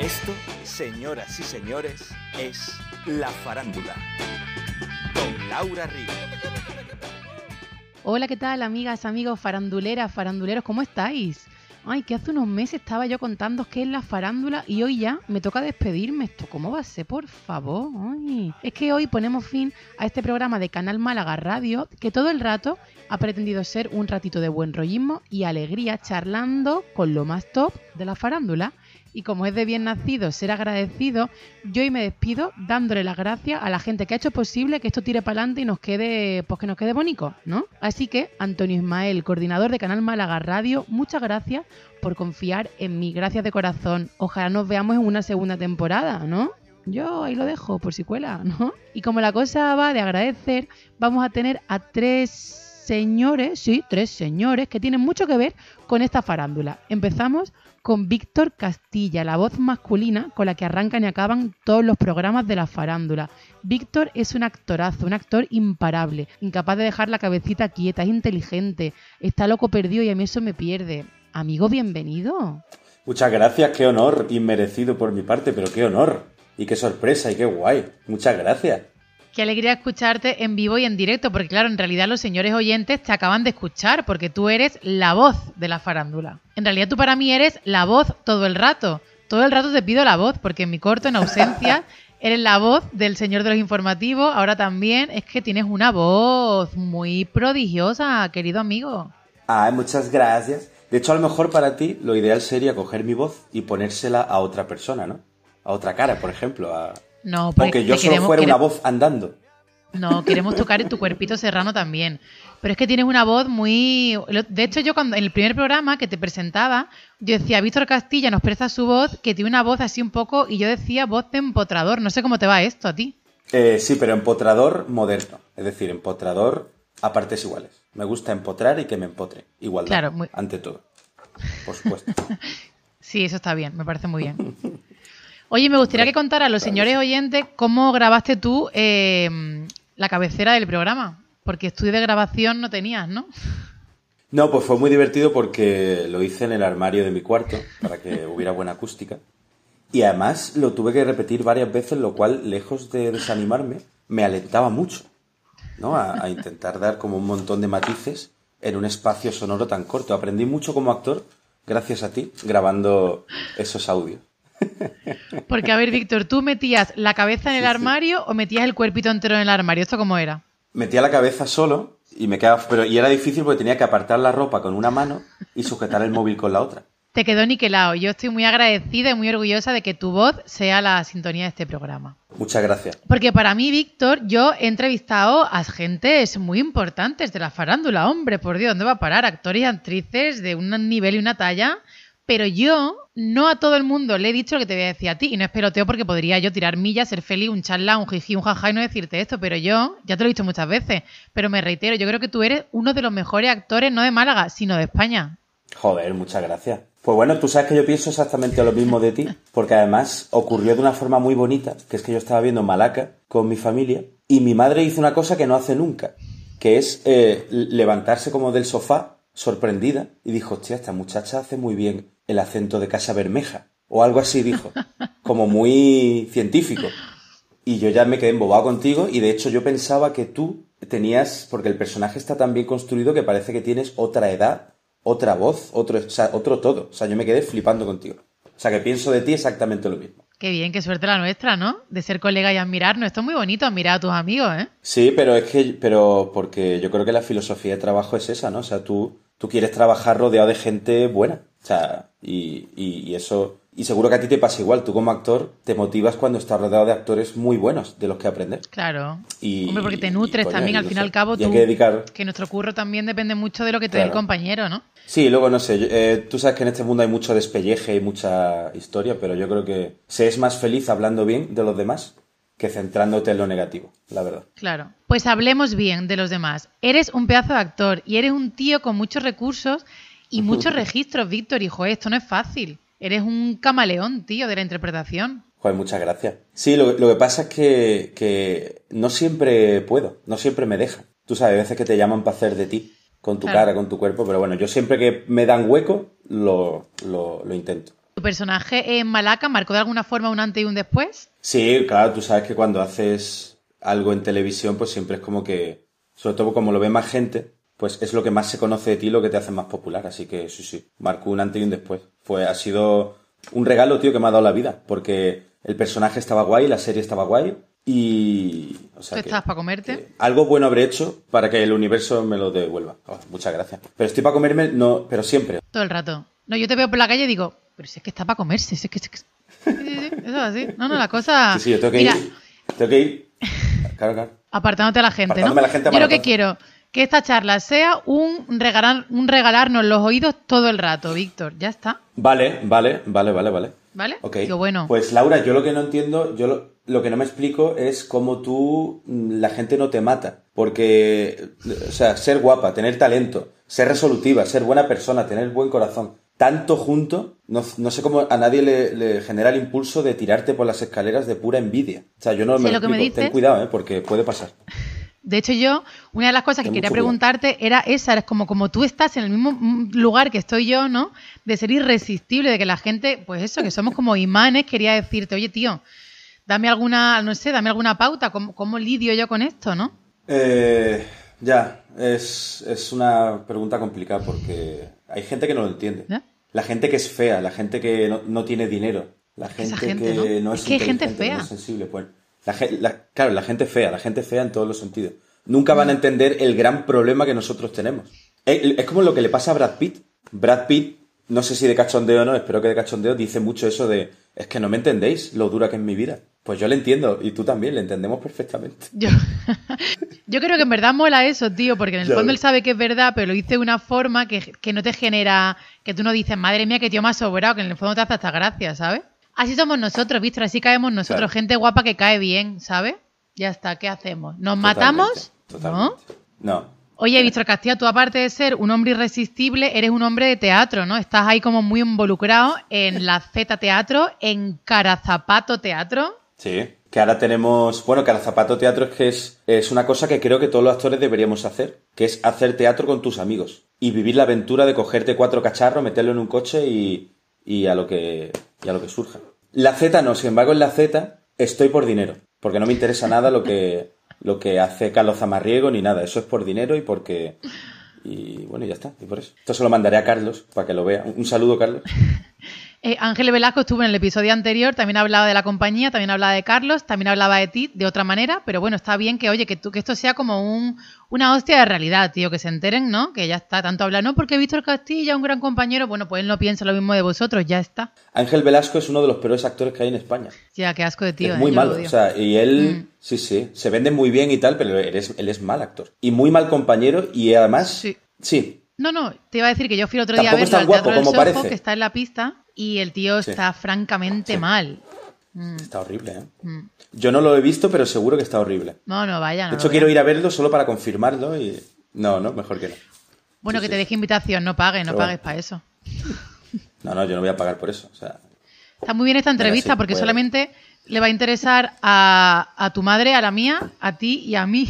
Esto, señoras y señores, es La Farándula. Con Laura Río. Hola, ¿qué tal, amigas, amigos, faranduleras, faranduleros? ¿Cómo estáis? Ay, que hace unos meses estaba yo contando qué es la farándula y hoy ya me toca despedirme. ¿Esto cómo va a ser, por favor? Es que hoy ponemos fin a este programa de Canal Málaga Radio que todo el rato ha pretendido ser un ratito de buen rollismo y alegría charlando con lo más top de la farándula. Y como es de bien nacido ser agradecido, yo hoy me despido dándole las gracias a la gente que ha hecho posible que esto tire para adelante y nos quede, pues que nos quede bonito, ¿no? Así que, Antonio Ismael, coordinador de Canal Málaga Radio, muchas gracias por confiar en mí. Gracias de corazón. Ojalá nos veamos en una segunda temporada, ¿no? Yo ahí lo dejo, por si cuela, ¿no? Y como la cosa va de agradecer, vamos a tener a tres señores, sí, tres señores que tienen mucho que ver con esta farándula. Empezamos con Víctor Castilla, la voz masculina con la que arrancan y acaban todos los programas de la farándula. Víctor es un actorazo, un actor imparable, incapaz de dejar la cabecita quieta, es inteligente, está loco perdido y a mí eso me pierde. Amigo, bienvenido. Muchas gracias, qué honor, inmerecido por mi parte, pero qué honor. Y qué sorpresa y qué guay. Muchas gracias. Qué alegría escucharte en vivo y en directo, porque claro, en realidad los señores oyentes te acaban de escuchar, porque tú eres la voz de la farándula. En realidad tú para mí eres la voz todo el rato. Todo el rato te pido la voz, porque en mi corto, en ausencia, eres la voz del señor de los informativos. Ahora también es que tienes una voz muy prodigiosa, querido amigo. Ay, muchas gracias. De hecho, a lo mejor para ti lo ideal sería coger mi voz y ponérsela a otra persona, ¿no? A otra cara, por ejemplo, a, No, porque que yo solo fuera una voz andando. No, queremos tocar en tu cuerpito serrano también. Pero es que tienes una voz muy... De hecho, yo cuando en el primer programa que te presentaba, yo decía, Víctor Castilla nos presta su voz, que tiene una voz así un poco, y yo decía voz de empotrador. No sé cómo te va esto a ti. Eh, sí, pero empotrador moderno. Es decir, empotrador a partes iguales. Me gusta empotrar y que me empotre. Igualdad. Claro, muy- Ante todo. Por supuesto. Sí, eso está bien, me parece muy bien. Oye, me gustaría que contara a los señores oyentes cómo grabaste tú eh, la cabecera del programa. Porque estudio de grabación no tenías, ¿no? No, pues fue muy divertido porque lo hice en el armario de mi cuarto para que hubiera buena acústica. Y además lo tuve que repetir varias veces, lo cual, lejos de desanimarme, me alentaba mucho, ¿no? A, a intentar dar como un montón de matices en un espacio sonoro tan corto. Aprendí mucho como actor gracias a ti grabando esos audios. Porque, a ver, Víctor, ¿tú metías la cabeza en el Sí, sí. armario o metías el cuerpito entero en el armario? ¿Esto cómo era? Metía la cabeza solo y me quedaba, pero y era difícil porque tenía que apartar la ropa con una mano y sujetar el móvil con la otra. Te quedó niquelado. Yo estoy muy agradecida y muy orgullosa de que tu voz sea la sintonía de este programa. Muchas gracias. Porque para mí, Víctor, yo he entrevistado a gentes muy importantes de la farándula. Hombre, por Dios, ¿dónde va a parar? Actores y actrices de un nivel y una talla. Pero yo no a todo el mundo le he dicho lo que te voy a decir a ti. Y no es peloteo porque podría yo tirar millas, ser feliz, un charla, un jiji, un jaja y no decirte esto. Pero yo, ya te lo he dicho muchas veces, pero me reitero, yo creo que tú eres uno de los mejores actores, no de Málaga, sino de España. Joder, muchas gracias. Pues bueno, tú sabes que yo pienso exactamente lo mismo de ti, porque además ocurrió de una forma muy bonita, que es que yo estaba viendo Malaca con mi familia y mi madre hizo una cosa que no hace nunca, que es eh, levantarse como del sofá, sorprendida, y dijo, hostia, esta muchacha hace muy bien el acento de Casa Bermeja, o algo así dijo, como muy científico. Y yo ya me quedé embobado contigo y de hecho yo pensaba que tú tenías, porque el personaje está tan bien construido que parece que tienes otra edad, otra voz, otro, o sea, otro todo. O sea, yo me quedé flipando contigo. O sea, que pienso de ti exactamente lo mismo. Qué bien, qué suerte la nuestra, ¿no? De ser colega y admirarnos. Esto es muy bonito, admirar a tus amigos, ¿eh? Sí, pero es que, pero porque yo creo que la filosofía de trabajo es esa, ¿no? O sea, tú, tú quieres trabajar rodeado de gente buena. O sea, y, y, y eso, y seguro que a ti te pasa igual. Tú como actor te motivas cuando estás rodeado de actores muy buenos de los que aprender. Claro. Y- Hombre, porque te y, nutres coño, también, al fin y al cabo, y hay tú. que dedicar- que nuestro curro también depende mucho de lo que te dé el Claro. compañero, ¿no? Sí, luego no sé, yo- eh, tú sabes que en este mundo hay mucho despelleje y mucha historia, pero yo creo que se es más feliz hablando bien de los demás que centrándote en lo negativo, la verdad. Claro. Pues hablemos bien de los demás. Eres un pedazo de actor y eres un tío con muchos recursos y muchos registros, Víctor. Hijo, esto no es fácil. Eres un camaleón, tío, de la interpretación. Joder, muchas gracias. Sí, lo, lo que pasa es que, que no siempre puedo, no siempre me dejan. Tú sabes, hay veces que te llaman para hacer de ti, con tu Claro. cara, con tu cuerpo, pero bueno, yo siempre que me dan hueco, lo, lo, lo intento. ¿Tu personaje en Malaca marcó de alguna forma un antes y un después? Sí, claro, tú sabes que cuando haces algo en televisión, pues siempre es como que, sobre todo como lo ve más gente, pues es lo que más se conoce de ti, lo que te hace más popular. Así que sí, sí, marcó un antes y un después. Fue, ha sido un regalo, tío, que me ha dado la vida, porque el personaje estaba guay, la serie estaba guay y... O sea ¿Tú estás para comerte? que algo bueno habré hecho para que el universo me lo devuelva. Oh, muchas gracias. Pero estoy para comerme, no, pero siempre. Todo el rato. No, yo te veo por la calle y digo, pero si es que está para comerse, si es que... si es que- Sí, sí, sí, eso es así. No, no, la cosa... Sí, sí, yo tengo que Mira, ir. Tengo que ir. Claro, claro. apartándote a la gente, ¿no? Apartándome a la gente Yo lo que quiero que esta charla sea un regalar, un regalarnos los oídos todo el rato, Víctor. Ya está, Vale, vale, vale, vale, vale. ¿vale? Ok. Digo, bueno, Pues Laura, yo lo que no entiendo, yo lo, lo que no me explico es cómo tú, mm, la gente no te mata. Porque, o sea, ser guapa, tener talento, ser resolutiva, ser buena persona, tener buen corazón, tanto junto, no, no sé cómo a nadie le, le genera el impulso de tirarte por las escaleras de pura envidia. O sea, yo no me lo que me explico. Ten dices. cuidado, ¿eh? Porque puede pasar. De hecho yo, una de las cosas que quería preguntarte era esa, es como, como tú estás en el mismo lugar que estoy yo, ¿no? De ser irresistible, de que la gente, pues eso, que somos como imanes, quería decirte, oye tío, dame alguna, no sé, dame alguna pauta, ¿cómo, cómo lidio yo con esto, no? Eh, ya, es, es una pregunta complicada porque hay gente que no lo entiende. ¿Ya? La gente que es fea, la gente que no, no tiene dinero, la gente, gente, que ¿no? no, Es es, que hay gente inteligente, fea. no es sensible. Pues, la, la- claro, la gente fea, la gente fea en todos los sentidos. Nunca van a entender el gran problema que nosotros tenemos. Es, es como lo que le pasa a Brad Pitt. Brad Pitt, no sé si de cachondeo o no, espero que de cachondeo, dice mucho eso de, es que no me entendéis lo dura que es mi vida. Pues yo le entiendo, y tú también, le entendemos perfectamente. Yo, yo creo que en verdad mola eso, tío, porque en el fondo él sabe que es verdad, pero lo dice de una forma que, que no te genera, que tú no dices, madre mía, que tío más sobrado, que en el fondo te hace hasta gracia, ¿sabes? Así somos nosotros, Víctor, así caemos nosotros, Claro. gente guapa que cae bien, ¿sabes? Ya está, ¿qué hacemos? ¿Nos matamos? Totalmente, ¿No? No. Oye, Víctor Castilla, tú aparte de ser un hombre irresistible, eres un hombre de teatro, ¿no? Estás ahí como muy involucrado en la Z Teatro, en Carazapato Teatro. Sí, que ahora tenemos, bueno, que al zapato teatro es que es, es una cosa que creo que todos los actores deberíamos hacer, que es hacer teatro con tus amigos y vivir la aventura de cogerte cuatro cacharros, meterlo en un coche y, y a lo que y a lo que surja. La Z no, sin embargo en la Z estoy por dinero, porque no me interesa nada lo que lo que hace Carlos Zamarriego ni nada, eso es por dinero y porque y bueno, ya está, y por eso. Esto se lo mandaré a Carlos para que lo vea. Un, un saludo, Carlos. Eh, Ángel Velasco estuvo en el episodio anterior, también hablaba de la compañía, también hablaba de Carlos, también hablaba de ti de otra manera, pero bueno, está bien que, oye, que, tú, que esto sea como un, una hostia de realidad, tío, que se enteren, ¿no? Que ya está, tanto hablar, no, porque Víctor Castilla, un gran compañero, bueno, pues él no piensa lo mismo de vosotros, ya está. Ángel Velasco es uno de los peores actores que hay en España. Ya, qué asco de tío, es eh, muy malo, o sea, y él, Mm. sí, sí, se vende muy bien y tal, pero él es, él es mal actor. Y muy mal compañero y además, Sí. sí, No, no, te iba a decir que yo fui el otro día a verlo al guapo Teatro del Soho, que está en la pista, y el tío Sí. está francamente Sí. mal. Mm, está horrible, ¿eh? mm. Yo no lo he visto, pero seguro que está horrible. No, no, vaya. no De hecho, quiero ir a verlo solo para confirmarlo y... No, no, mejor que no. Bueno, Sí, que te deje invitación, no pagues, no Pero pagues bueno. para eso. No, no, yo no voy a pagar por eso. O sea, Está muy bien esta entrevista porque solamente le va a interesar a, a tu madre, a la mía, a ti y a mí.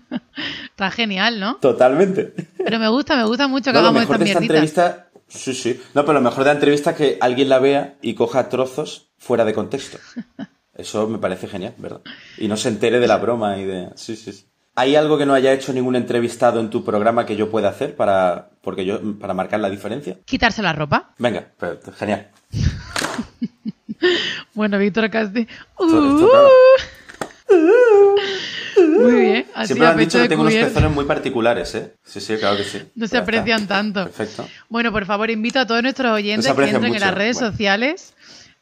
Está genial, ¿no? totalmente. Pero me gusta, me gusta mucho que No, hagamos esta de esta entrevista... Sí, sí. No, pero lo mejor de la entrevista es que alguien la vea y coja trozos fuera de contexto. Eso me parece genial, ¿verdad? Y no se entere de la broma y de... Sí, sí, sí. ¿Hay algo que no haya hecho ningún entrevistado en tu programa que yo pueda hacer para, porque yo, para marcar la diferencia? Quitarse la ropa. Venga, pero- genial. Bueno, Víctor Casti. Claro. Muy bien. Así Siempre han dicho que tengo unos pezones muy particulares, ¿eh? Sí, sí, claro que sí. No se está. aprecian tanto. Perfecto. Bueno, por favor, invito a todos nuestros oyentes que entren en las redes Bueno. sociales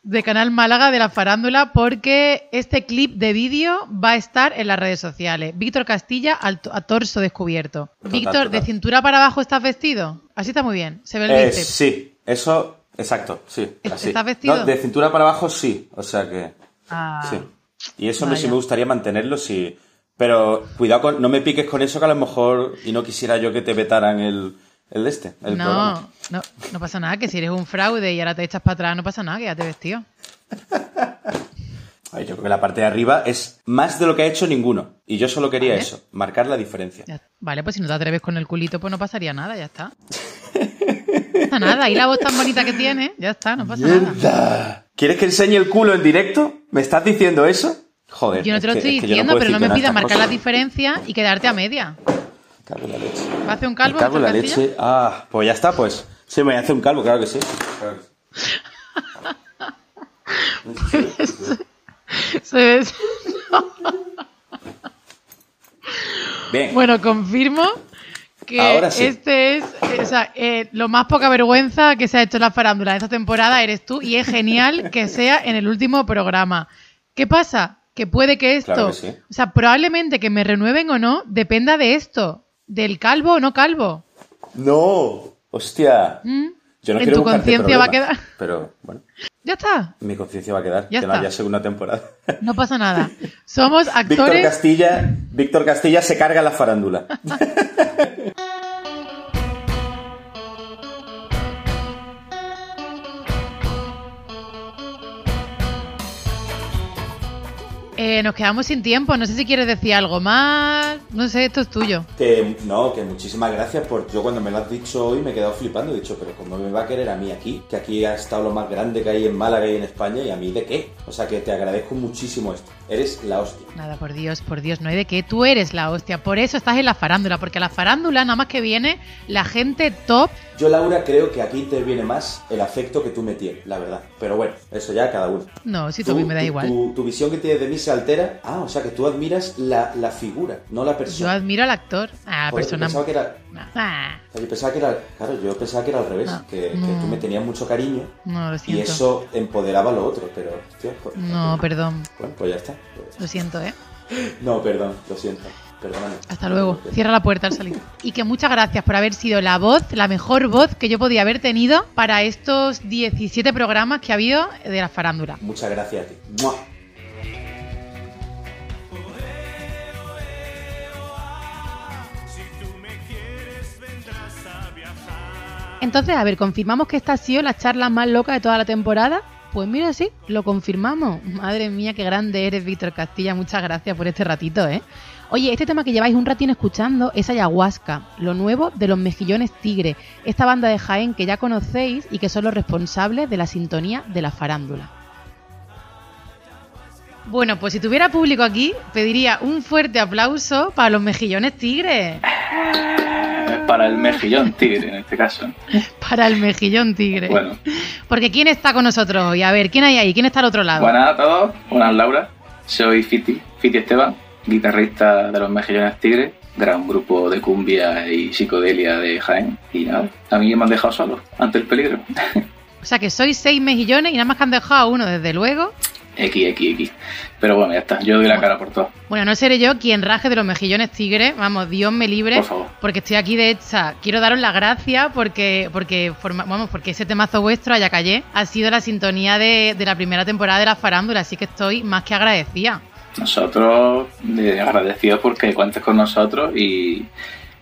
de Canal Málaga de la Farándula porque este clip de vídeo va a estar en las redes sociales. Víctor Castilla al a torso descubierto. Total, Víctor, total. ¿de cintura para abajo estás vestido? Así está muy bien. Se ve el Eh, bíceps. sí, eso, exacto, sí. ¿Est- así. estás vestido? No, de cintura para abajo sí, o sea que... Ah, Sí. Y eso me, sí Vaya. me gustaría mantenerlo, sí. Pero cuidado, con, no me piques con eso que a lo mejor... Y no quisiera yo que te vetaran el, el de este, el programa. no, no, no pasa nada, que si eres un fraude y ahora te echas para atrás, no pasa nada, que ya te vestido. Ay, yo creo que la parte de arriba es más de lo que ha hecho ninguno. Y yo solo quería Vale. eso, marcar la diferencia. Ya- Vale, pues si no te atreves con el culito, pues no pasaría nada, ya está. pasa nada. Y la voz tan bonita que tiene, ya está, no pasa nada. ¿Quieres que enseñe el culo en directo? ¿Me estás diciendo eso? Joder. Yo no te lo es que- estoy es que yo diciendo, pero no me pidas marcar la diferencia y quedarte a media. Me cago en la leche. ¿Va a hacer un calvo? cago en la Víctor Castilla? leche. Ah, pues ya está, pues. Sí, me hacer un calvo, claro que sí. Claro que sí. Se Bien. Bueno, confirmo que Ahora sí. este es, o sea, eh, lo más poca vergüenza que se ha hecho en la farándula de esta temporada eres tú y es genial que sea en el último programa. ¿Qué pasa? Que puede que esto, Claro que sí. o sea, probablemente que me renueven o no, dependa de esto, del calvo o no calvo. No. Hostia. ¿Mm? Yo no En quiero tu conciencia va a quedar. Pero, bueno, Ya está, mi conciencia va a quedar. Ya que no está. haya segunda temporada. no pasa nada. Somos Víctor actores. Castilla, Víctor Castilla se carga la farándula. Eh, nos quedamos sin tiempo. No sé si quieres decir algo más. No sé, esto es tuyo. Que no, que muchísimas gracias por. Yo cuando me lo has dicho hoy me he quedado flipando. He dicho, pero ¿cómo me va a querer a mí aquí? Que aquí ha estado lo más grande que hay en Málaga y en España, y a mí de qué. O sea que te agradezco muchísimo esto. Eres la hostia. Nada, por Dios, por Dios, no hay de qué. Tú eres la hostia. Por eso estás en la farándula. Porque a la farándula nada más que viene la gente top. Yo, Laura, creo que aquí interviene más el afecto que tú me tienes, la verdad. Pero bueno, eso ya cada uno. No, si tú a mí me da tu- igual. Tu, tu visión que tienes de mí se altera. Ah, o sea que tú admiras la, la figura, no la Yo persona. admiro al actor. Ah, Joder, persona. Pensaba que era, Ah, o sea, yo pensaba que era, claro, yo pensaba que era al revés, No, que, que no. tú me tenías mucho cariño no, lo y eso empoderaba a lo otro, pero, hostia, pues, No, perdón. bueno, pues ya está. Pues- Lo siento, ¿eh? no, perdón, lo siento, perdóname. Hasta luego. Cierra la puerta al salir. Y que muchas gracias por haber sido la voz, la mejor voz que yo podía haber tenido para estos 17 programas que ha habido de la farándula. Muchas gracias a ti. ¡Mua! Entonces, a ver, ¿confirmamos que esta ha sido la charla más loca de toda la temporada? Pues mira, sí, lo confirmamos. Madre mía, qué grande eres, Víctor Castilla. Muchas gracias por este ratito, ¿eh? Oye, este tema que lleváis un ratín escuchando es Ayahuasca, lo nuevo de los Mejillones Tigre, esta banda de Jaén que ya conocéis y que son los responsables de la sintonía de la farándula. Bueno, pues si tuviera público aquí, pediría un fuerte aplauso para los Mejillones Tigre. Para el mejillón tigre, en este caso. Para el Mejillón Tigre. Bueno, Porque ¿quién está con nosotros hoy? A ver, ¿quién hay ahí? ¿Quién está al otro lado? buenas a todos. Buenas, Laura. Soy Fiti, Fiti Esteban, guitarrista de los Mejillones Tigre, gran grupo de cumbia y psicodelia de Jaén. Y nada, a mí me han dejado solo ante el peligro. O sea que sois seis mejillones y nada más que han dejado a uno, desde luego. X, X, X. Pero bueno, ya está. Yo doy la cara por todo. Bueno, no seré yo quien raje de los mejillones tigre. Vamos, Dios me libre. Por favor. Porque estoy aquí de hecha. Quiero daros las gracias porque, porque, forma- vamos, porque ese temazo vuestro, allá callé, ha sido la sintonía de, de la primera temporada de la farándula. Así que estoy más que agradecida. Nosotros eh, agradecidos porque cuentes con nosotros y,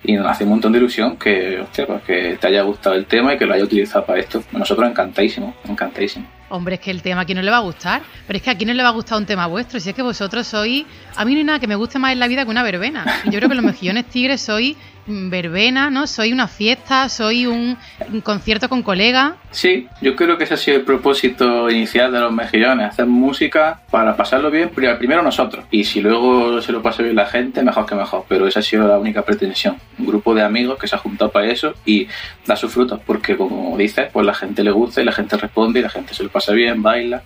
nos hace un montón de ilusión que, hostia, pues que te haya gustado el tema y que lo haya utilizado para esto. Nosotros encantadísimos, encantadísimos. Hombre, es que el tema a quién no le va a gustar. Pero es que a quién no le va a gustar un tema vuestro. Si es que vosotros sois. A mí no hay nada que me guste más en la vida que una verbena. Y yo creo que los mejillones tigres mm, verbena, ¿no? Soy una fiesta, soy un, concierto con colegas. Sí, yo creo que ese ha sido el propósito inicial de los mejillones, hacer música para pasarlo bien pri- primero nosotros. Y si luego se lo pasa bien la gente, mejor que mejor. Pero esa ha sido la única pretensión. Un grupo de amigos que se ha juntado para eso y da sus frutos. Porque como dices, pues la gente le gusta y la gente responde y la gente se lo pasa bien, baila.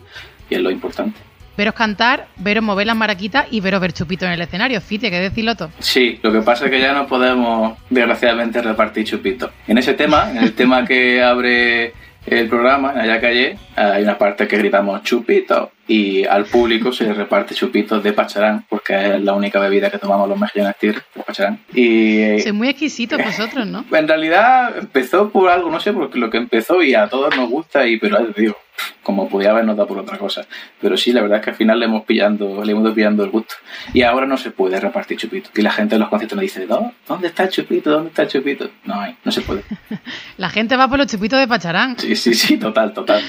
Y es lo importante. Veros cantar, veros mover las maraquitas y veros ver chupito en el escenario. Fiti, hay que decirlo todo. Sí, lo que pasa es que ya no podemos, desgraciadamente, repartir chupitos. En ese tema, en el tema que abre el programa, en Allá Calle, hay una parte que gritamos chupito y al público se reparte chupitos de pacharán, porque es la única bebida que tomamos los mejillones tigres, el pacharán. Y Sois muy exquisitos vosotros, ¿no? en realidad empezó por algo, no sé por lo que empezó y a todos nos gusta, y pero digo, como podía habernos dado por otra cosa. Pero sí, la verdad es que al final le hemos pillando, le hemos ido pillando el gusto. Y ahora no se puede repartir chupito. Y la gente en los conciertos nos dice, "¿Dó- ¿dónde está el chupito? ¿Dónde está el chupito? No hay, no se puede. La gente va por los chupitos de Pacharán. Sí, sí, sí, total, total.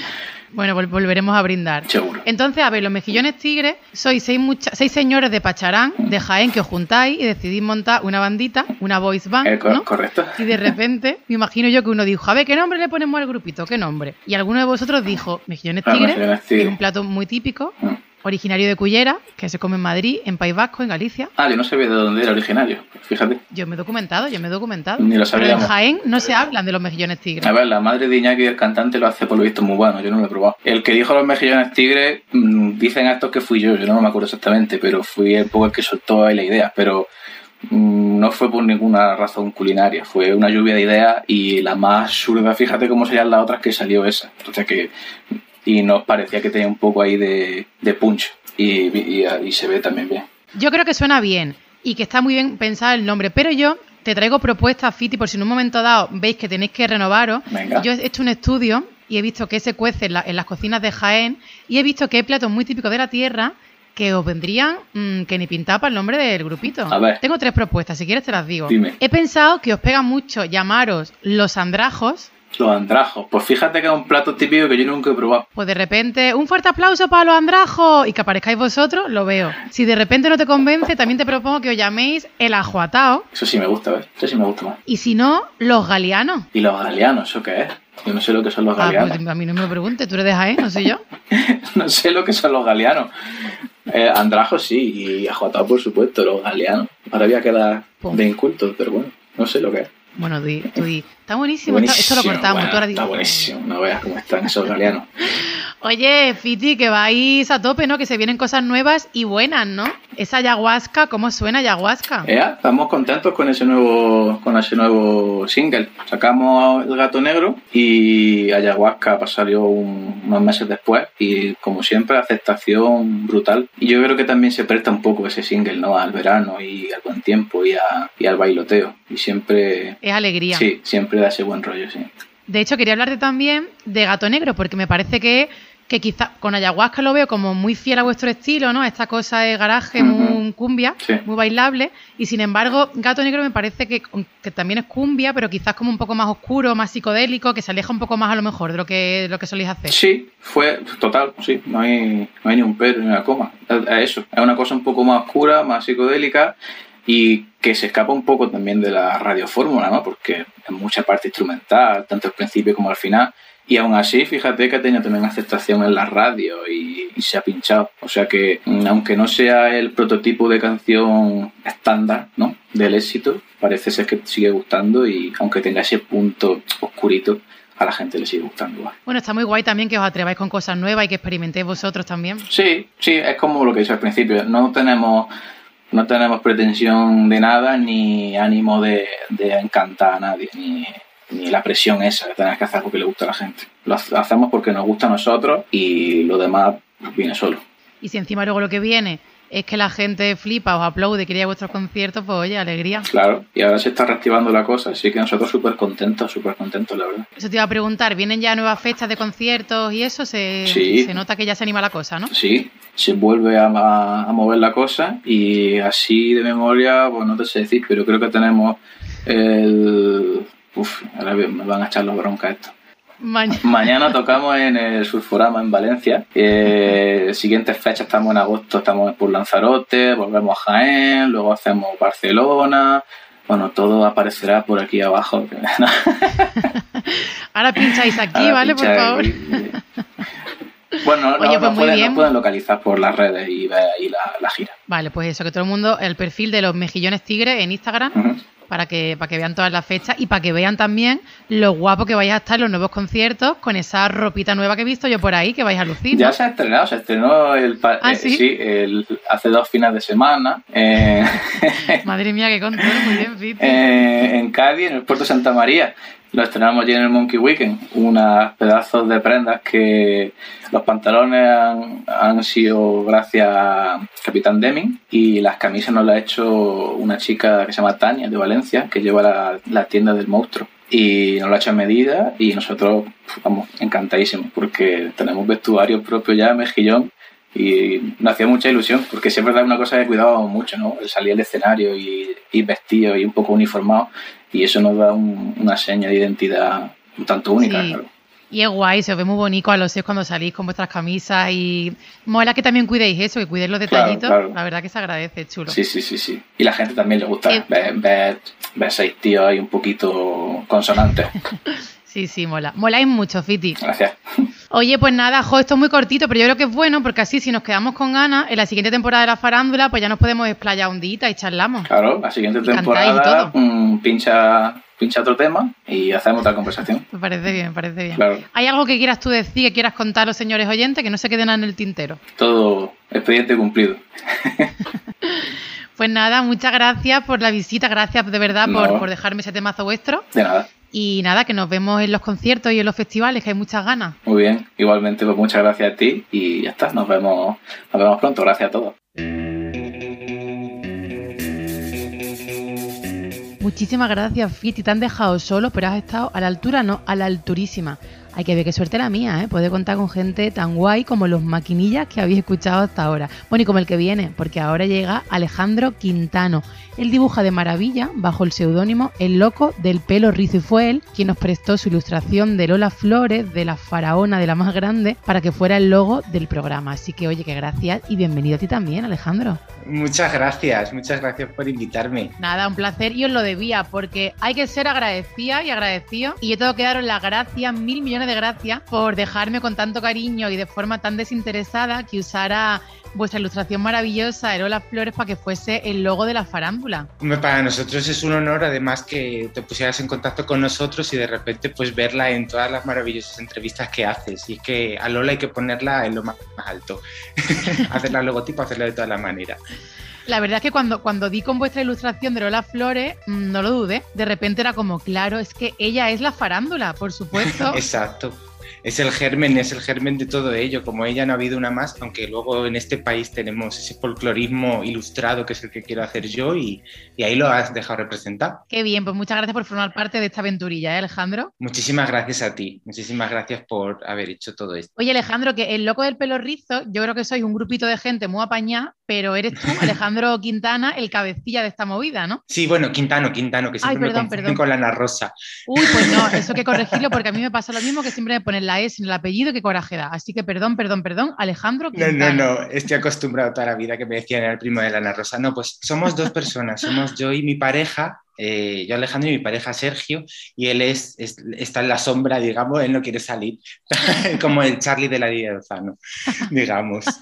Bueno, vol- volveremos a brindar. Seguro. Entonces, a ver, los mejillones tigres sois seis, mucha- seis señores de Pacharán, de Jaén, que os juntáis y decidís montar una bandita, una voice band, Eh, co- ¿no? Correcto. Y de repente, me imagino yo que uno dijo, a ver, ¿qué nombre le ponemos al grupito? ¿Qué nombre? Y alguno de vosotros dijo, Mejillones Ah, Tigres, que es un plato muy típico, Mm. Originario de Cullera, que se come en Madrid, en País Vasco, en Galicia. Ah, yo no sabía de dónde era originario. Fíjate. Yo me he documentado, yo me he documentado. Ni lo Pero en. Jaén no se hablan de los mejillones tigres. A ver, la madre de Iñaki, el cantante, lo hace por lo visto muy bueno. Yo no lo he probado. El que dijo los mejillones tigres, mm, dicen estos que fui yo. Yo no me acuerdo exactamente, pero fui el poco el que soltó ahí la idea. Pero mm, no fue por ninguna razón culinaria. Fue una lluvia de ideas y la más absurda, fíjate cómo serían las otras que salió esa. Entonces que... Y nos parecía que tenía un poco ahí de, de punch. Y, y- y se ve también bien. Yo creo que suena bien y que está muy bien pensado el nombre, pero yo te traigo propuestas, Fiti, por si en un momento dado veis que tenéis que renovaros. Venga. Yo he hecho un estudio y he visto que se cuece en, la- en las cocinas de Jaén y he visto que hay platos muy típicos de la tierra que os vendrían mm, que ni pintaba para el nombre del grupito. A ver. Tengo tres propuestas, si quieres te las digo. Dime. He pensado que os pega mucho llamaros los andrajos. Los andrajos. Pues fíjate que es un plato típico que yo nunca he probado. Pues de repente, un fuerte aplauso para los andrajos y que aparezcáis vosotros, lo veo. Si de repente no te convence, también te propongo que os llaméis el ajuatao Eso sí me gusta, ¿ves? Eso sí me gusta más. y si no, los galeanos. ¿Y los galeanos? ¿Eso qué es? Yo no sé lo que son los Ah, galeanos. pues a mí no me lo preguntes, tú eres de Jaén, no soy yo. no sé lo que son los galeanos. Eh, Andrajo sí, y Ajuatao por supuesto, los galeanos. Ahora voy a quedar Pum. de inculto, pero bueno, no sé lo que es. Bueno, di, tú di. Está buenísimo, está- esto lo cortamos. bueno, ahora está buenísimo, no veas cómo están esos galeanos. Oye, Fiti, que vais a tope, ¿no? Que se vienen cosas nuevas y buenas, ¿no? Esa ayahuasca, ¿cómo suena ayahuasca? Ea, estamos contentos con ese nuevo con ese nuevo single. Sacamos El Gato Negro y Ayahuasca salió un- unos meses después y como siempre aceptación brutal. Y yo creo que también se presta un poco ese single, ¿no? Al verano y al buen tiempo y, a- y al bailoteo. Y siempre... Es alegría. Sí, siempre da ese buen rollo, sí. De hecho, quería hablarte también de Gato Negro, porque me parece que, que quizá con ayahuasca lo veo como muy fiel a vuestro estilo, ¿no? Esta cosa de garaje, muy cumbia, Sí. muy bailable. Y sin embargo, Gato Negro me parece que, que también es cumbia, pero quizás como un poco más oscuro, más psicodélico, que se aleja un poco más a lo mejor de lo que, de lo que soléis hacer. Sí, fue total, sí, no hay, no hay ni un pero ni una coma. Es, es eso, es una cosa un poco más oscura, más psicodélica y que se escapa un poco también de la radiofórmula, ¿no? Porque es mucha parte instrumental, tanto al principio como al final. Y aún así, fíjate que ha tenido también aceptación en la radio y, y se ha pinchado. O sea que, mm, aunque no sea el prototipo de canción estándar, ¿no? Del éxito, parece ser que sigue gustando y aunque tenga ese punto oscurito, a la gente le sigue gustando. Bueno, está muy guay también que os atreváis con cosas nuevas y que experimentéis vosotros también. Sí, sí, es como lo que dije al principio. No tenemos, no tenemos pretensión de nada ni ánimo de, encantar a nadie, ni, la presión esa de tener que hacer porque le gusta a la gente. Lo ha- hacemos porque nos gusta a nosotros y lo demás viene solo. Y si encima luego lo que viene es que la gente flipa, os aplaude, quiere ir a vuestros conciertos, pues oye, alegría. Claro, y ahora se está reactivando la cosa, así que nosotros súper contentos, súper contentos, la verdad. Eso te iba a preguntar, ¿vienen ya nuevas fechas de conciertos y eso? Se, Sí. se nota que ya se anima la cosa, ¿no? Sí, se vuelve a, mover la cosa y así de memoria, pues no te sé decir, pero creo que tenemos el... Uf, ahora me van a echar los broncas esto. Mañana. Mañana tocamos en el Surforama en Valencia. Eh, siguientes fechas estamos en agosto, estamos por Lanzarote, volvemos a Jaén, luego hacemos Barcelona. Bueno, todo aparecerá por aquí abajo. Ahora pincháis aquí, Ahora ¿vale? Por favor. Bueno, no, Oye, no, pues muy pueden, pueden localizar por las redes y ver ahí la, la gira. Vale, pues eso, que todo el mundo, el perfil de los mejillones tigres en Instagram. Para que, para que vean todas las fechas y para que vean también lo guapo que vais a estar en los nuevos conciertos con esa ropita nueva que he visto yo por ahí, que vais a lucir. Ya ¿no? se ha estrenado, se estrenó el, ¿Ah, eh, sí? el- hace dos fines de semana eh, Madre mía, qué control, muy bien, Fiti. eh, en Cádiz, en el puerto Santa María. Lo estrenamos allí en el Monkey Weekend, unas pedazos de prendas que los pantalones han, han sido gracias a Capitán Deming y las camisas nos las ha hecho una chica que se llama Tania de Valencia, que lleva la, la tienda del monstruo. Y nos lo ha hecho a medida y nosotros vamos encantadísimos porque tenemos vestuario propio ya, mejillón, y nos hacía mucha ilusión, porque siempre es una cosa que cuidábamos mucho, ¿no? El salir al escenario y ir vestido y un poco uniformado, y eso nos da un- una seña de identidad un tanto única, Sí. claro. Y es guay, se os ve muy bonito a los seis cuando salís con vuestras camisas y mola que también cuidéis eso, que cuidéis los detallitos. La verdad que se agradece, chulo. Sí, sí, sí, sí. Y la gente también le gusta eh, ver, ver, seis tíos ahí un poquito consonantes. sí, sí, mola. Moláis mucho, Fiti. Gracias. Oye, pues nada, jo, esto es muy cortito, pero yo creo que es bueno porque así si nos quedamos con ganas, en la siguiente temporada de la farándula, pues ya nos podemos explayar un día y charlamos. Claro, la siguiente temporada mm, pincha, pincha otro tema y hacemos otra conversación. Me parece bien, me parece bien. Claro. ¿Hay algo que quieras tú decir, que quieras contar a los señores oyentes, que no se queden en el tintero? Todo expediente cumplido. Pues nada, muchas gracias por la visita, gracias de verdad por, por, dejarme ese temazo vuestro. De nada. Y nada, que nos vemos en los conciertos y en los festivales, que hay muchas ganas. Muy bien, igualmente, pues muchas gracias a ti y ya está, nos vemos, nos vemos pronto, gracias a todos. Muchísimas gracias, Fiti. Te han dejado solo, pero has estado a la altura, no, a la alturísima. Hay que ver qué suerte la mía, ¿eh? Puede contar con gente tan guay como los maquinillas que habéis escuchado hasta ahora. Bueno, y como el que viene, porque ahora llega Alejandro Quintano. Él dibuja de maravilla bajo el seudónimo El Loco del Pelo Rizo y fue él quien nos prestó su ilustración de Lola Flores, de la faraona de la más grande, para que fuera el logo del programa. Así que oye, que gracias y bienvenido a ti también, Alejandro. Muchas gracias, muchas gracias por invitarme. Nada, un placer y os lo debía, porque hay que ser agradecida y agradecido. Y yo tengo que daros las gracias, mil millones de gracias, por dejarme con tanto cariño y de forma tan desinteresada que usara vuestra ilustración maravillosa, Erola Flores, para que fuese el logo de la farándula. Para nosotros es un honor, además, que te pusieras en contacto con nosotros y de repente pues verla en todas las maravillosas entrevistas que haces. Y es que a Lola hay que ponerla en lo más alto. hacerla logotipo, hacerla de todas las maneras. La verdad es que cuando, cuando di con vuestra ilustración de Lola Flores, mm, no lo dudé. De repente era como, claro, es que ella es la farándula, por supuesto. Exacto es el germen, es el germen de todo ello. Como ella no ha habido una más, aunque luego en este país tenemos ese folclorismo ilustrado que es el que quiero hacer yo y, ahí lo has dejado representar. Qué bien, pues muchas gracias por formar parte de esta aventurilla, ¿eh, Alejandro? Muchísimas gracias a ti, muchísimas gracias por haber hecho todo esto. Oye, Alejandro, que el loco del pelo rizo, yo creo que sois un grupito de gente muy apañada, pero eres tú, Alejandro Quintana, el cabecilla de esta movida, ¿no? Sí, bueno, Quintano, Quintano, que siempre me confunden con la Ana Rosa. Uy, pues no, eso hay que corregirlo porque a mí me pasa lo mismo que siempre me ponen la S en el apellido, que coraje da. Así que perdón, perdón, perdón, Alejandro. No, no, no, estoy acostumbrado toda la vida que me decían el primo de la Ana Rosa. No, pues somos dos personas, somos yo y mi pareja, eh, yo Alejandro y mi pareja Sergio, y él es, está en la sombra, digamos, él no quiere salir, como el Charlie de la Ozano, digamos.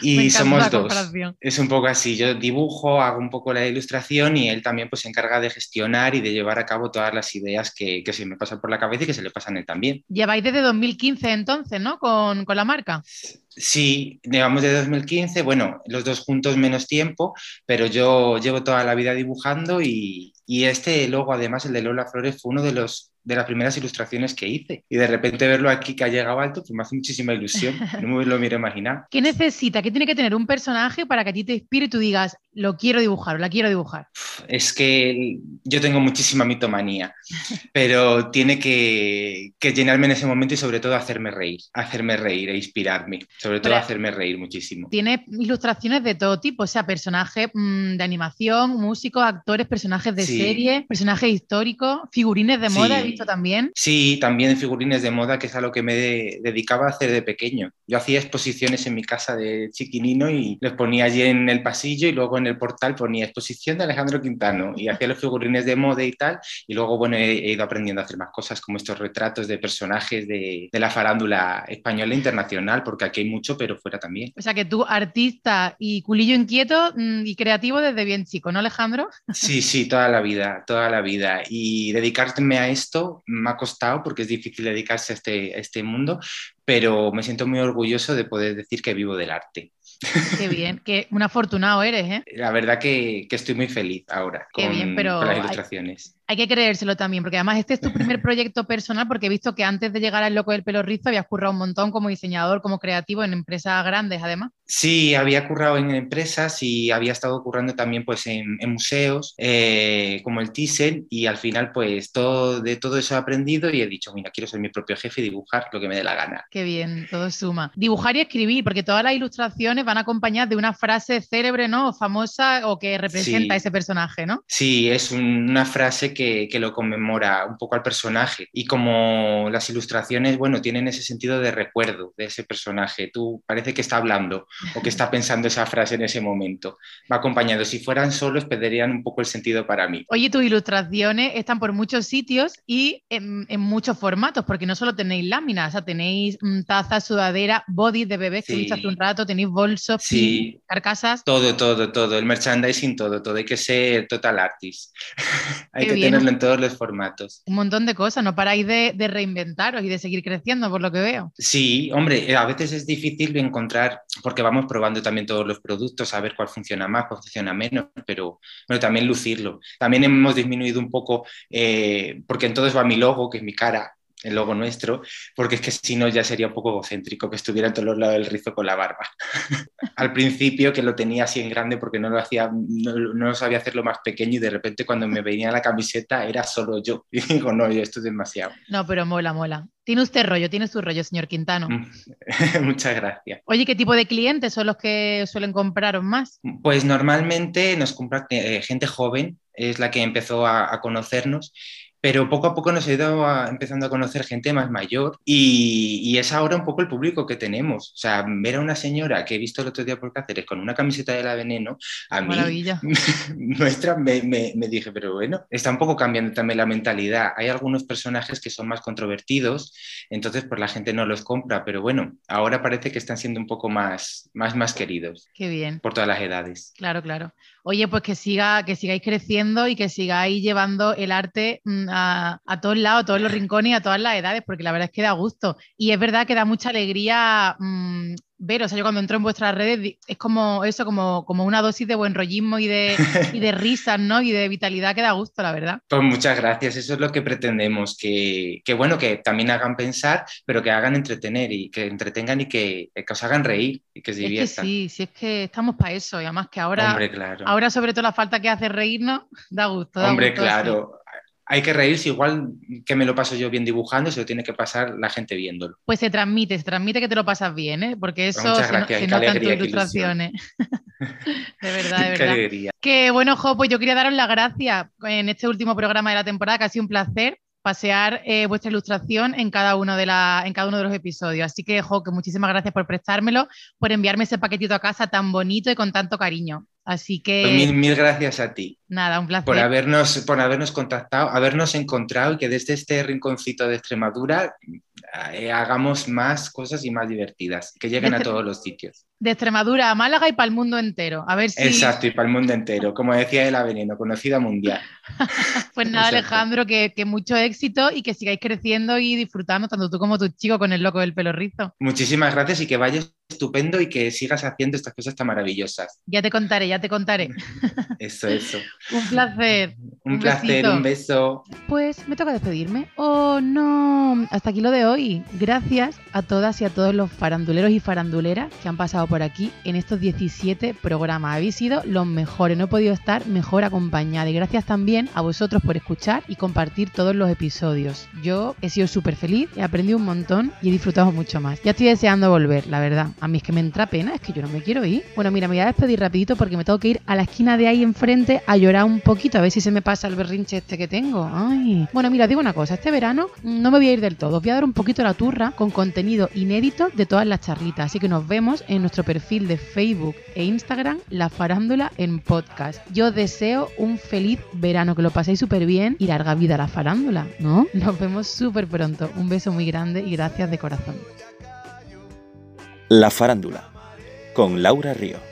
Y somos dos. Es un poco así, yo dibujo, hago un poco la ilustración y él también pues se encarga de gestionar y de llevar a cabo todas las ideas que, que se me pasan por la cabeza y que se le pasan a él también. Lleváis desde 2015 entonces, ¿no? Con, con la marca. Sí, llevamos de 2015, bueno, los dos juntos menos tiempo, pero yo llevo toda la vida dibujando y, y este logo, además, el de Lola Flores, fue uno de los de las primeras ilustraciones que hice. Y de repente verlo aquí que ha llegado alto, pues me hace muchísima ilusión. No me lo miro imaginar. ¿Qué necesita? ¿Qué tiene que tener un personaje para que a ti te inspire y tú digas, lo quiero dibujar o la quiero dibujar? Es que yo tengo muchísima mitomanía, pero tiene que, que llenarme en ese momento y sobre todo hacerme reír, hacerme reír e inspirarme. Sobre todo hacerme reír muchísimo. Tiene ilustraciones de todo tipo, o sea, personajes mm, de animación, músicos, actores, personajes de serie, personajes históricos, figurines de moda también? Sí, también figurines de moda, que es a lo que me dedicaba a hacer de pequeño. Yo hacía exposiciones en mi casa de chiquinino y los ponía allí en el pasillo y luego en el portal ponía exposición de Alejandro Quintano y hacía los figurines de moda y tal. Y luego, bueno, he, ido aprendiendo a hacer más cosas como estos retratos de personajes de, de la farándula española e internacional, porque aquí hay mucho, pero fuera también. O sea que tú, artista y culillo inquieto mm, y creativo desde bien chico, ¿no, Alejandro? Sí, sí, toda la vida, toda la vida. Y dedicarme a esto me ha costado porque es difícil dedicarse a este, este mundo, pero me siento muy orgulloso de poder decir que vivo del arte. Qué bien, que un afortunado eres, ¿eh? La verdad que, estoy muy feliz ahora con, las ilustraciones. Hay, que creérselo también, porque además este es tu primer proyecto personal, porque he visto que antes de llegar al Loco del Pelo Rizo habías currado un montón como diseñador, como creativo en empresas grandes, además. Sí, había currado en empresas y había estado currando también pues en, museos eh, como el Thyssen y al final pues todo, de todo eso he aprendido y he dicho, mira, quiero ser mi propio jefe y dibujar lo que me dé la gana. Qué bien, todo suma. Dibujar y escribir, porque todas las ilustraciones van acompañadas de una frase célebre, ¿no? O famosa o que representa a ese personaje, ¿no? Sí, es una frase que, que lo conmemora un poco al personaje y como las ilustraciones, bueno, tienen ese sentido de recuerdo de ese personaje. Tú parece que está hablando o que está pensando esa frase en ese momento. Va acompañado. Si fueran solos, perderían un poco el sentido para mí. Oye, tus ilustraciones están por muchos sitios y en, muchos formatos, porque no solo tenéis láminas, o sea, tenéis mm, tazas, sudadera, bodies de bebés que he visto hace un rato, tenéis bolsos, sí. carcasas. Todo, todo, todo. El merchandising, todo, todo. Hay que ser total artist. Hay que tenerlo en todos los formatos. Un montón de cosas, no paráis de, de reinventaros y de seguir creciendo, por lo que veo. Sí, hombre, a veces es difícil encontrar, porque vamos probando también todos los productos, a ver cuál funciona más, cuál funciona menos, pero bueno, también lucirlo. También hemos disminuido un poco, eh, porque entonces va mi logo, que es mi cara, el logo nuestro, porque es que si no ya sería un poco egocéntrico que estuviera en todos los lados del rizo con la barba. Al principio que lo tenía así en grande porque no lo hacía, no, no, sabía hacerlo más pequeño y de repente cuando me venía la camiseta era solo yo. Y digo, no, esto es demasiado. No, pero mola, mola. Tiene usted rollo, tiene su rollo, señor Quintano. Mm, muchas gracias. Oye, ¿qué tipo de clientes son los que suelen compraros más? Pues normalmente nos compra eh, gente joven, es la que empezó a conocernos pero poco a poco nos he ido empezando a conocer gente más mayor y, es ahora un poco el público que tenemos. O sea, ver a una señora que he visto el otro día por Cáceres con una camiseta de la Veneno, a mí Maravilla. nuestra me, me, dije, pero bueno, está un poco cambiando también la mentalidad. Hay algunos personajes que son más controvertidos, entonces pues la gente no los compra, pero bueno, ahora parece que están siendo un poco más, más, más queridos. Qué bien. Por todas las edades. Claro, claro. Oye, pues que siga, que sigáis creciendo y que sigáis llevando el arte mm, a, todos lados, a todos los rincones y a todas las edades, porque la verdad es que da gusto. Y es verdad que da mucha alegría mm, ver, o sea, yo cuando entro en vuestras redes es como eso, como, como una dosis de buen rollismo y de, y de risas, ¿no? Y de vitalidad que da gusto, la verdad. Pues muchas gracias, eso es lo que pretendemos, que, que bueno, que también hagan pensar, pero que hagan entretener y que entretengan y que, que os hagan reír y que se diviertan. sí, sí, es que estamos para eso y además que ahora, Hombre, claro. ahora sobre todo la falta que hace reírnos, da gusto. Hombre, claro hay que reírse igual que me lo paso yo bien dibujando, se lo tiene que pasar la gente viéndolo. Pues se transmite, se transmite que te lo pasas bien, ¿eh? porque pues eso se, nota en tus ilustraciones. de verdad, de verdad. Qué Que bueno, Jo, pues yo quería daros las gracias en este último programa de la temporada, que ha sido un placer pasear eh, vuestra ilustración en cada, uno de la, en cada uno de los episodios. Así que, Jo, que muchísimas gracias por prestármelo, por enviarme ese paquetito a casa tan bonito y con tanto cariño. Así que. Pues mil, mil, gracias a ti. Nada, un placer. Por habernos, por habernos contactado, habernos encontrado y que desde este rinconcito de Extremadura eh, hagamos más cosas y más divertidas, que lleguen a todos los sitios. De Extremadura a Málaga y para el mundo entero. A ver si. Exacto, y para el mundo entero. Como decía el Avenino, conocida mundial. pues nada, Alejandro, que, que, mucho éxito y que sigáis creciendo y disfrutando, tanto tú como tu chico con el loco del pelo rizo. Muchísimas gracias y que vayas estupendo y que sigas haciendo estas cosas tan maravillosas. Ya te contaré, ya te contaré. Eso, eso. Un placer. Un, placer, un beso. Pues me toca despedirme. Oh, no. Hasta aquí lo de hoy. Gracias a todas y a todos los faranduleros y faranduleras que han pasado por aquí en estos 17 programas. Habéis sido los mejores. No he podido estar mejor acompañada. Y gracias también a vosotros por escuchar y compartir todos los episodios. Yo he sido súper feliz, he aprendido un montón y he disfrutado mucho más. Ya estoy deseando volver, la verdad. A mí es que me entra pena, es que yo no me quiero ir. Bueno, mira, me voy a despedir rapidito porque me tengo que ir a la esquina de ahí enfrente a llorar un poquito, a ver si se me pasa el berrinche este que tengo. Ay. Bueno, mira, digo una cosa, este verano no me voy a ir del todo, os voy a dar un poquito la turra con contenido inédito de todas las charlitas, así que nos vemos en nuestro perfil de Facebook e Instagram, La Farándula en Podcast. Yo deseo un feliz verano, que lo paséis súper bien y larga vida a la farándula, ¿no? Nos vemos súper pronto. Un beso muy grande y gracias de corazón. La farándula, con Laura Río.